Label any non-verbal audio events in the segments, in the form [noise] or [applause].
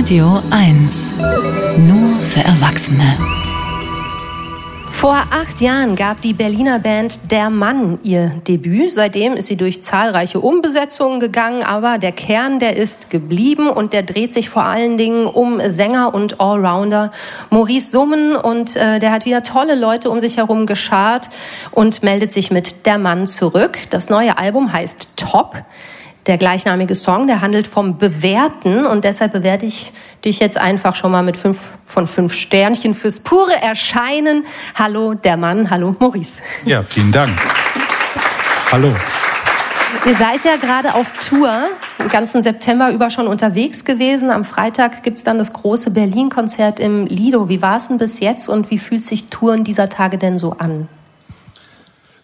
Radio 1. Nur für Erwachsene. Vor acht Jahren gab die Berliner Band Der Mann ihr Debüt. Seitdem ist sie durch zahlreiche Umbesetzungen gegangen, aber der Kern, der ist geblieben und der dreht sich vor allen Dingen um Sänger und Allrounder Maurice Summen und äh, der hat wieder tolle Leute um sich herum geschart und meldet sich mit Der Mann zurück. Das neue Album heißt Top. Der gleichnamige Song, der handelt vom Bewerten und deshalb bewerte ich dich jetzt einfach schon mal mit fünf von fünf Sternchen fürs pure Erscheinen. Hallo, der Mann. Hallo, Maurice. Ja, vielen Dank. Hallo. Ihr seid ja gerade auf Tour, den ganzen September über schon unterwegs gewesen. Am Freitag gibt es dann das große Berlin-Konzert im Lido. Wie war es denn bis jetzt und wie fühlt sich Touren dieser Tage denn so an?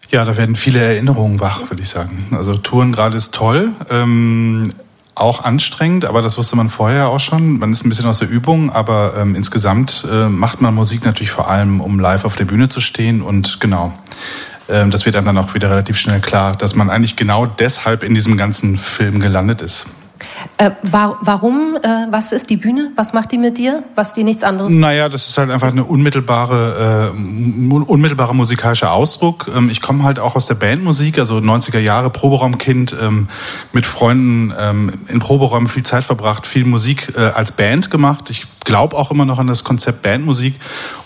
Ja, da werden viele Erinnerungen wach, würde ich sagen. Also Touren gerade ist toll. Ähm, auch anstrengend, aber das wusste man vorher auch schon. Man ist ein bisschen aus der Übung, aber ähm, insgesamt äh, macht man Musik natürlich vor allem, um live auf der Bühne zu stehen. Und genau, ähm, das wird einem dann auch wieder relativ schnell klar, dass man eigentlich genau deshalb in diesem ganzen Film gelandet ist. Äh, war, warum? Äh, was ist die Bühne? Was macht die mit dir? Was dir nichts anderes? Naja, das ist halt einfach eine unmittelbare, äh, unmittelbarer musikalischer Ausdruck. Ähm, ich komme halt auch aus der Bandmusik, also 90er Jahre, Proberaumkind, ähm, mit Freunden ähm, in Proberäumen viel Zeit verbracht, viel Musik äh, als Band gemacht. Ich glaube auch immer noch an das Konzept Bandmusik.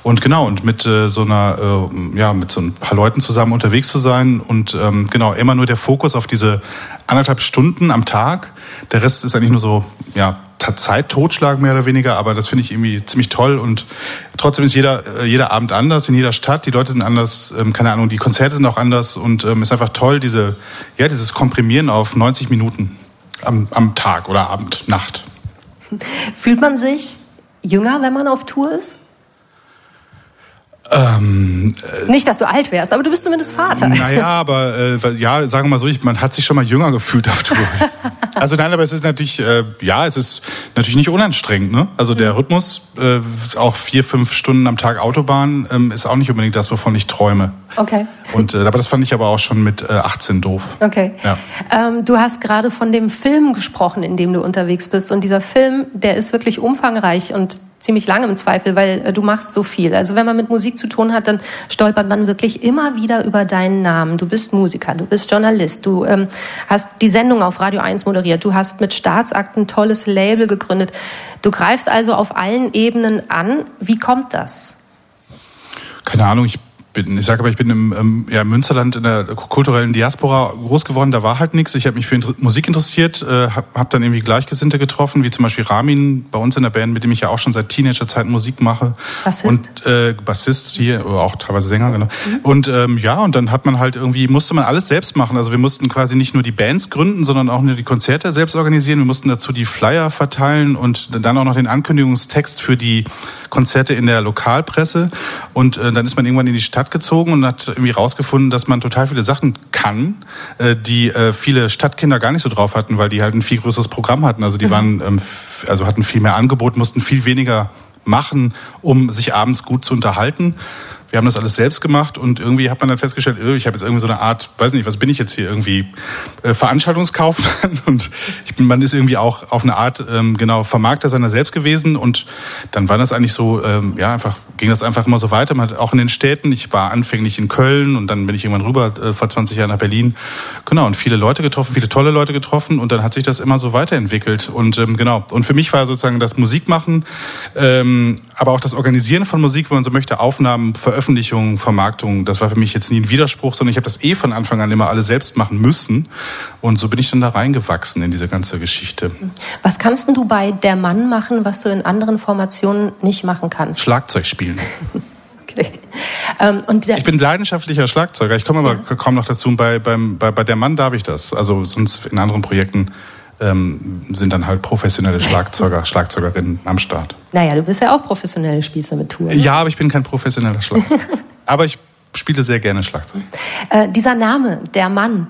Und genau, und mit äh, so einer, äh, ja, mit so ein paar Leuten zusammen unterwegs zu sein und ähm, genau, immer nur der Fokus auf diese anderthalb Stunden am Tag. Der Rest ist eigentlich nur so, ja, Zeit totschlag mehr oder weniger, aber das finde ich irgendwie ziemlich toll und trotzdem ist jeder, äh, jeder Abend anders in jeder Stadt, die Leute sind anders, ähm, keine Ahnung, die Konzerte sind auch anders und ähm, ist einfach toll, diese, ja, dieses Komprimieren auf 90 Minuten am, am Tag oder Abend, Nacht. Fühlt man sich jünger, wenn man auf Tour ist? Ähm, äh, Nicht, dass du alt wärst, aber du bist zumindest Vater. Naja, aber äh, ja, sagen wir mal so, ich, man hat sich schon mal jünger gefühlt auf Tour. [laughs] also nein, aber es ist natürlich, äh, ja, es ist natürlich nicht unanstrengend. Ne? Also der mhm. Rhythmus, äh, auch vier, fünf Stunden am Tag Autobahn, ähm, ist auch nicht unbedingt das, wovon ich träume. Okay. Und, äh, aber das fand ich aber auch schon mit äh, 18 doof. Okay. Ja. Ähm, du hast gerade von dem Film gesprochen, in dem du unterwegs bist. Und dieser Film, der ist wirklich umfangreich und ziemlich lange im Zweifel, weil äh, du machst so viel. Also wenn man mit Musik zu tun hat, dann stolpert man wirklich immer wieder über deinen Namen. Du bist Musiker, du bist Journalist, du ähm, hast die Sendung auf Radio 1 moderiert, du hast mit Staatsakten tolles Label gegründet. Du greifst also auf allen Ebenen an. Wie kommt das? Keine Ahnung, ich bin, ich sage aber, ich bin im ähm, ja, Münsterland in der kulturellen Diaspora groß geworden. Da war halt nichts. Ich habe mich für Musik interessiert, äh, habe hab dann irgendwie Gleichgesinnte getroffen, wie zum Beispiel Ramin bei uns in der Band, mit dem ich ja auch schon seit Teenagerzeit Musik mache. Bassist? Und äh, Bassist hier, oder auch teilweise Sänger, genau. Mhm. Und ähm, ja, und dann hat man halt irgendwie, musste man alles selbst machen. Also wir mussten quasi nicht nur die Bands gründen, sondern auch nur die Konzerte selbst organisieren. Wir mussten dazu die Flyer verteilen und dann auch noch den Ankündigungstext für die Konzerte in der Lokalpresse. Und äh, dann ist man irgendwann in die Stadt Stadt gezogen und hat irgendwie rausgefunden, dass man total viele Sachen kann, äh, die äh, viele Stadtkinder gar nicht so drauf hatten, weil die halt ein viel größeres Programm hatten. Also die mhm. waren, ähm, also hatten viel mehr Angebot, mussten viel weniger machen, um sich abends gut zu unterhalten. Wir haben das alles selbst gemacht und irgendwie hat man dann festgestellt, ich habe jetzt irgendwie so eine Art, weiß nicht, was bin ich jetzt hier irgendwie äh, Veranstaltungskaufmann? [laughs] Und ich bin, man ist irgendwie auch auf eine Art ähm, genau Vermarkter seiner selbst gewesen. Und dann war das eigentlich so, ähm, ja einfach ging das einfach immer so weiter. Man hat auch in den Städten, ich war anfänglich in Köln und dann bin ich irgendwann rüber äh, vor 20 Jahren nach Berlin, genau und viele Leute getroffen, viele tolle Leute getroffen und dann hat sich das immer so weiterentwickelt. Und ähm, genau und für mich war sozusagen das Musikmachen, aber auch das Organisieren von Musik, wenn man so möchte, Aufnahmen, Veröffentlichungen Veröffentlichung, Vermarktung, das war für mich jetzt nie ein Widerspruch, sondern ich habe das eh von Anfang an immer alle selbst machen müssen. Und so bin ich dann da reingewachsen in diese ganze Geschichte. Was kannst du bei Der Mann machen, was du in anderen Formationen nicht machen kannst? Schlagzeug spielen. [laughs] okay. Ähm, ich bin leidenschaftlicher Schlagzeuger. Ich komme aber ja. kaum noch dazu. Bei, beim, bei, bei Der Mann darf ich das. Also sonst in anderen Projekten ähm, sind dann halt professionelle Schlagzeuger, [laughs] Schlagzeugerinnen am Start. Naja, du bist ja auch professionelle Spießer mit Tour. Ne? Ja, aber ich bin kein professioneller Schlagzeuger. [laughs] aber ich spiele sehr gerne Schlagzeug. Äh, dieser Name, der Mann,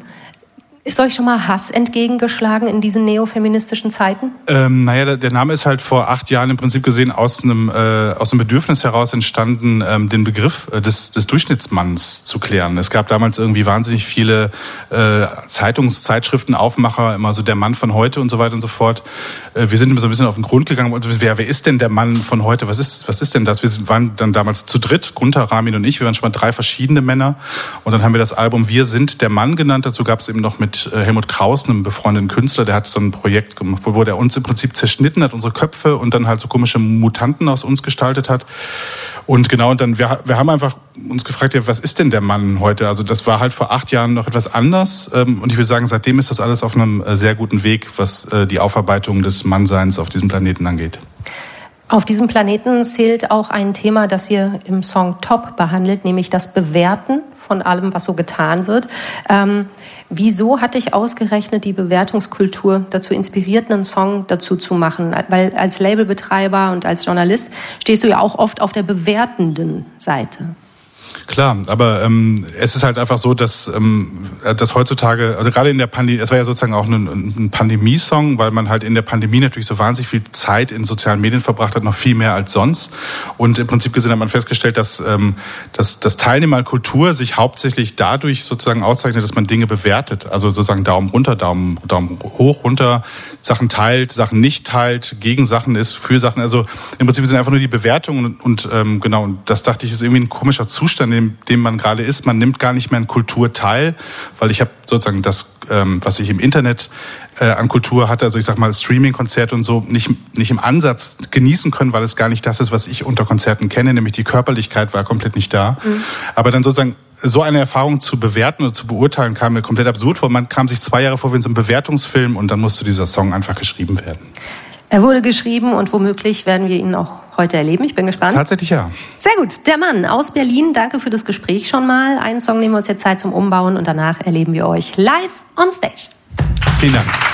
Ist euch schon mal Hass entgegengeschlagen in diesen neofeministischen Zeiten? Ähm, naja, der, Name ist halt vor acht Jahren im Prinzip gesehen aus einem, äh, aus einem Bedürfnis heraus entstanden, ähm, den Begriff äh, des, des Durchschnittsmanns zu klären. Es gab damals irgendwie wahnsinnig viele äh, Zeitungszeitschriften, Aufmacher, immer so der Mann von heute und so weiter und so fort. Äh, wir sind immer so ein bisschen auf den Grund gegangen und wer, wer ist denn der Mann von heute? Was ist, was ist denn das? Wir waren dann damals zu dritt, Gunther, Ramin und ich. Wir waren schon mal drei verschiedene Männer. Und dann haben wir das Album Wir sind der Mann genannt. Dazu gab es eben noch mit mit äh, Helmut Kraus, einem befreundeten Künstler, der hat so ein Projekt gemacht, wo der uns im Prinzip zerschnitten hat, unsere Köpfe und dann halt so komische Mutanten aus uns gestaltet hat. Und genau, und dann, wir, wir haben einfach uns gefragt, ja, was ist denn der Mann heute? Also das war halt vor acht Jahren noch etwas anders. Ähm, und ich würde sagen, seitdem ist das alles auf einem äh, sehr guten Weg, was äh, die Aufarbeitung des Mannseins auf diesem Planeten angeht. Auf diesem Planeten zählt auch ein Thema, das ihr im Song Top behandelt, nämlich das Bewerten von allem, was so getan wird. Ähm, wieso hat dich ausgerechnet die Bewertungskultur dazu inspiriert, einen Song dazu zu machen? Weil als Labelbetreiber und als Journalist stehst du ja auch oft auf der bewertenden Seite. Klar, aber ähm, es ist halt einfach so, dass, ähm, dass heutzutage, also gerade in der Pandemie, es war ja sozusagen auch ein, ein Pandemie-Song, weil man halt in der Pandemie natürlich so wahnsinnig viel Zeit in sozialen Medien verbracht hat, noch viel mehr als sonst. Und im Prinzip gesehen hat man festgestellt, dass, ähm, dass, dass Teilnehmer an Kultur sich hauptsächlich dadurch sozusagen auszeichnet, dass man Dinge bewertet. Also sozusagen Daumen runter, Daumen, Daumen hoch, runter, Sachen teilt, Sachen nicht teilt, gegen Sachen ist, für Sachen. Also im Prinzip sind einfach nur die Bewertungen und, und ähm, genau, und das dachte ich, ist irgendwie ein komischer Zustand Zustand, in dem man gerade ist. Man nimmt gar nicht mehr an Kultur teil, weil ich habe sozusagen das, ähm, was ich im Internet äh, an Kultur hatte, also ich sag mal Streaming-Konzerte und so, nicht, nicht im Ansatz genießen können, weil es gar nicht das ist, was ich unter Konzerten kenne, nämlich die Körperlichkeit war komplett nicht da. Mhm. Aber dann sozusagen so eine Erfahrung zu bewerten oder zu beurteilen, kam mir komplett absurd vor. Man kam sich zwei Jahre vor wie in so einem Bewertungsfilm und dann musste dieser Song einfach geschrieben werden. Er wurde geschrieben und womöglich werden wir ihn auch heute erleben. Ich bin gespannt. Tatsächlich ja. Sehr gut. Der Mann aus Berlin. Danke für das Gespräch schon mal. Einen Song nehmen wir uns jetzt Zeit zum Umbauen und danach erleben wir euch live on stage. Vielen Dank.